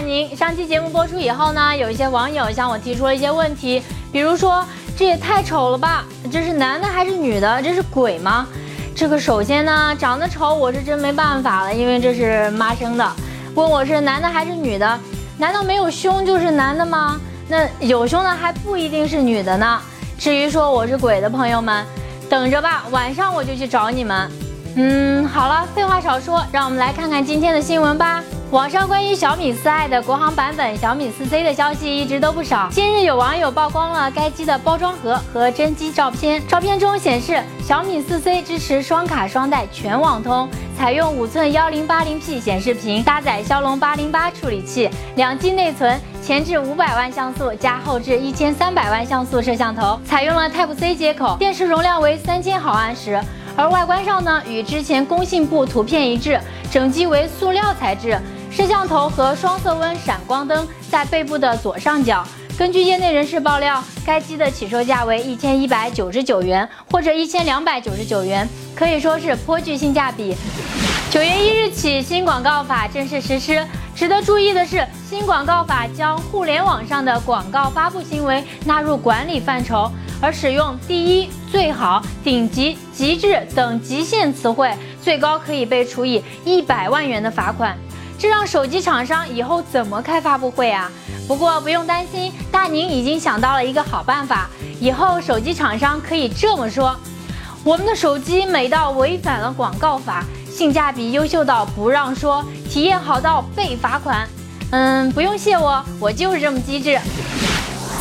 您。上期节目播出以后呢，有一些网友向我提出了一些问题，比如说这也太丑了吧，这是男的还是女的？这是鬼吗？这个首先呢，长得丑我是真没办法了，因为这是妈生的。问我是男的还是女的？难道没有胸就是男的吗？那有胸的还不一定是女的呢。至于说我是鬼的朋友们，等着吧，晚上我就去找你们。嗯，好了，废话少说，让我们来看看今天的新闻吧。网上关于小米四 i 的国行版本小米四 C 的消息一直都不少。近日有网友曝光了该机的包装盒和真机照片，照片中显示小米四 C 支持双卡双待全网通，采用五寸幺零八零 P 显示屏，搭载骁龙八零八处理器，两 G 内存，前置五百万像素加后置一千三百万像素摄像头，采用了 Type C 接口，电池容量为三千毫安时。而外观上呢，与之前工信部图片一致，整机为塑料材质。摄像头和双色温闪光灯在背部的左上角。根据业内人士爆料，该机的起售价为一千一百九十九元或者一千两百九十九元，可以说是颇具性价比。九月一日起，新广告法正式实施。值得注意的是，新广告法将互联网上的广告发布行为纳入管理范畴，而使用“第一”“最好”“顶级”“极致”等极限词汇，最高可以被处以一百万元的罚款。这让手机厂商以后怎么开发布会啊？不过不用担心，大宁已经想到了一个好办法。以后手机厂商可以这么说：我们的手机美到违反了广告法，性价比优秀到不让说，体验好到被罚款。嗯，不用谢我，我就是这么机智。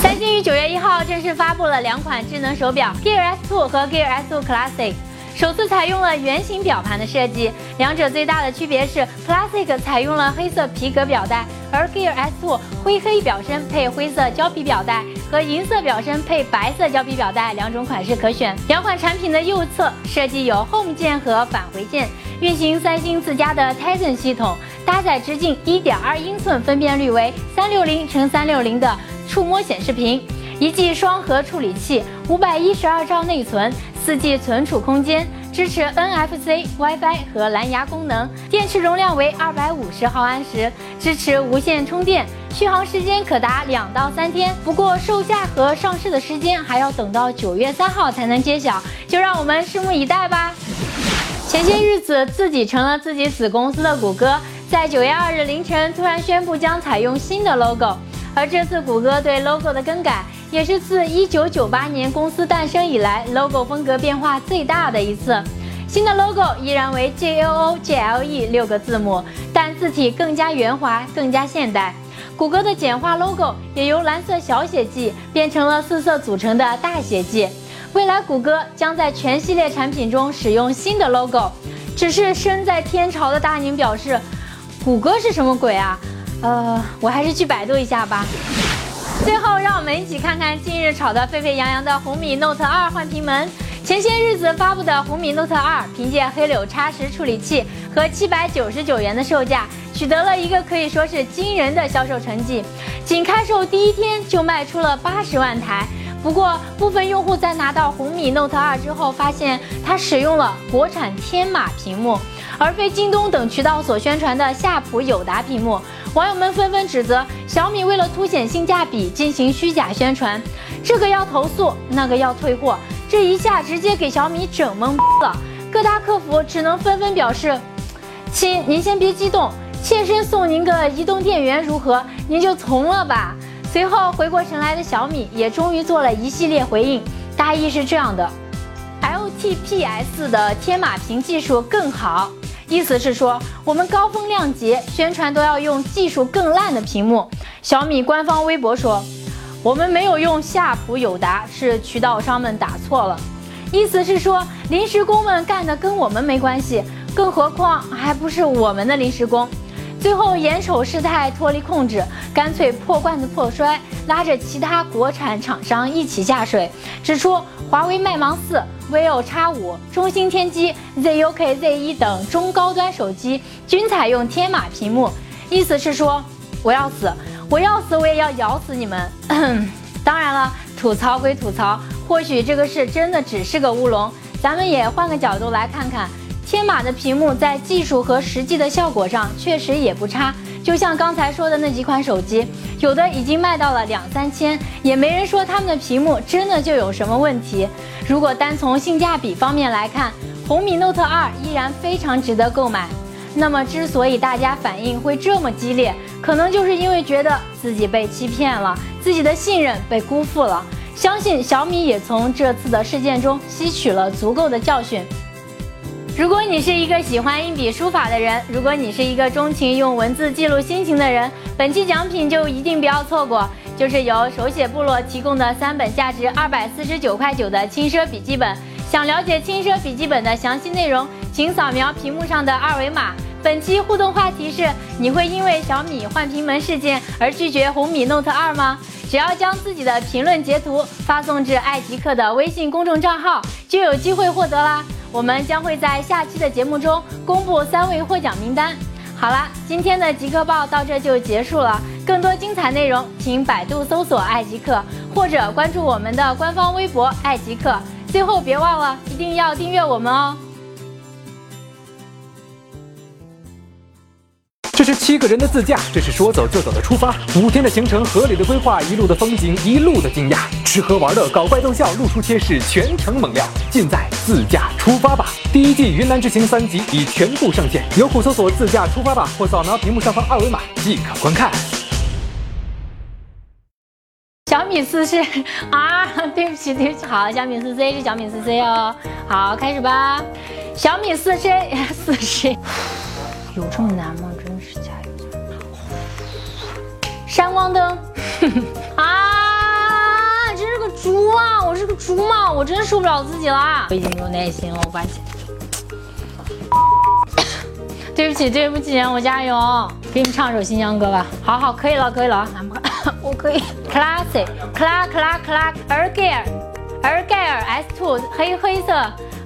三星于九月一号正式发布了两款智能手表，Gear S2 和 Gear S2 Classic。首次采用了圆形表盘的设计，两者最大的区别是，Classic 采用了黑色皮革表带，而 Gear S2 灰黑表身配灰色胶皮表带和银色表身配白色胶皮表带两种款式可选。两款产品的右侧设计有 Home 键和返回键，运行三星自家的 Tizen 系统，搭载直径1.2英寸、分辨率为360乘360的触摸显示屏，一 G 双核处理器，512兆内存。四 G 存储空间，支持 NFC、WiFi 和蓝牙功能，电池容量为二百五十毫安时，支持无线充电，续航时间可达两到三天。不过售价和上市的时间还要等到九月三号才能揭晓，就让我们拭目以待吧。前些日子，自己成了自己子公司的谷歌，在九月二日凌晨突然宣布将采用新的 logo，而这次谷歌对 logo 的更改。也是自一九九八年公司诞生以来，logo 风格变化最大的一次。新的 logo 依然为 G L O G L E 六个字母，但字体更加圆滑，更加现代。谷歌的简化 logo 也由蓝色小写 G 变成了四色组成的大写 G。未来谷歌将在全系列产品中使用新的 logo。只是身在天朝的大宁表示，谷歌是什么鬼啊？呃，我还是去百度一下吧。最后，让我们一起看看近日炒得沸沸扬扬的红米 Note 2换屏门。前些日子发布的红米 Note 2，凭借黑柳 X10 处理器和七百九十九元的售价，取得了一个可以说是惊人的销售成绩。仅开售第一天就卖出了八十万台。不过，部分用户在拿到红米 Note 2之后，发现它使用了国产天马屏幕，而非京东等渠道所宣传的夏普友达屏幕。网友们纷纷指责小米为了凸显性价比进行虚假宣传，这个要投诉，那个要退货，这一下直接给小米整懵了。各大客服只能纷纷表示：“亲，您先别激动，妾身送您个移动电源如何？您就从了吧。”随后回过神来的小米也终于做了一系列回应，大意是这样的：LTPS 的天马屏技术更好。意思是说，我们高风亮节，宣传都要用技术更烂的屏幕。小米官方微博说，我们没有用夏普友达，是渠道商们打错了。意思是说，临时工们干的跟我们没关系，更何况还不是我们的临时工。最后眼瞅事态脱离控制，干脆破罐子破摔，拉着其他国产厂商一起下水，指出华为麦芒四。Vivo X5、中兴天机、ZUK Z1 等中高端手机均采用天马屏幕，意思是说我要死，我要死，我也要咬死你们。当然了，吐槽归吐槽，或许这个事真的只是个乌龙。咱们也换个角度来看看，天马的屏幕在技术和实际的效果上确实也不差。就像刚才说的那几款手机，有的已经卖到了两三千，也没人说他们的屏幕真的就有什么问题。如果单从性价比方面来看，红米 Note 2依然非常值得购买。那么，之所以大家反应会这么激烈，可能就是因为觉得自己被欺骗了，自己的信任被辜负了。相信小米也从这次的事件中吸取了足够的教训。如果你是一个喜欢硬笔书法的人，如果你是一个钟情用文字记录心情的人，本期奖品就一定不要错过，就是由手写部落提供的三本价值二百四十九块九的轻奢笔记本。想了解轻奢笔记本的详细内容，请扫描屏幕上的二维码。本期互动话题是：你会因为小米换屏门事件而拒绝红米 Note 2吗？只要将自己的评论截图发送至爱极客的微信公众账号，就有机会获得啦。我们将会在下期的节目中公布三位获奖名单。好了，今天的极客报到这就结束了。更多精彩内容，请百度搜索“爱极客”或者关注我们的官方微博“爱极客”。最后别忘了，一定要订阅我们哦。这是七个人的自驾，这是说走就走的出发。五天的行程，合理的规划，一路的风景，一路的惊讶，吃喝玩乐，搞怪逗笑，露出贴士，全程猛料，尽在自驾出发吧。第一季云南之行三集已全部上线，优酷搜索“自驾出发吧”或扫描屏幕上方二维码即可观看。小米四 C 啊，对不起对不起，好，小米四 C 是小米四 C 哦。好，开始吧。小米四 C 四 C 有这么难吗？闪光灯啊！真是个猪啊！我是个猪吗？我真受不了自己了。我已经没有耐心了，我发现。对不起，对不起，我加油。给你唱首新疆歌吧。好好，可以了，可以了。我可以。Classic，Classic，Classic，Air，Air，Air S2，黑黑色。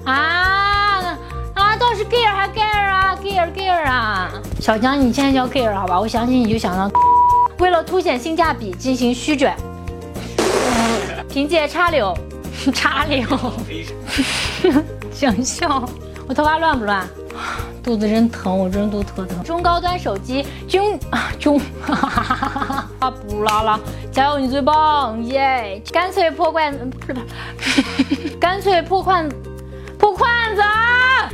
啊啊，到底是 Gear 还是 Gear 啊？Gear，Gear 啊！小江，你现在叫 Gear 好吧？我想起你就想到。为了凸显性价比进行虚卷，凭借插柳，插柳，想笑，我头发乱不乱？肚子真疼，我真肚特疼。中高端手机，中中，啊不拉了，加油，你最棒耶！干脆破罐，不是，干脆破罐破罐子，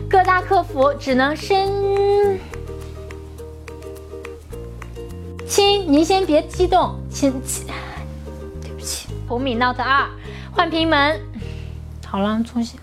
各大客服只能深。亲，您先别激动，亲，对不起。红米 Note 二换屏门，好了，重新。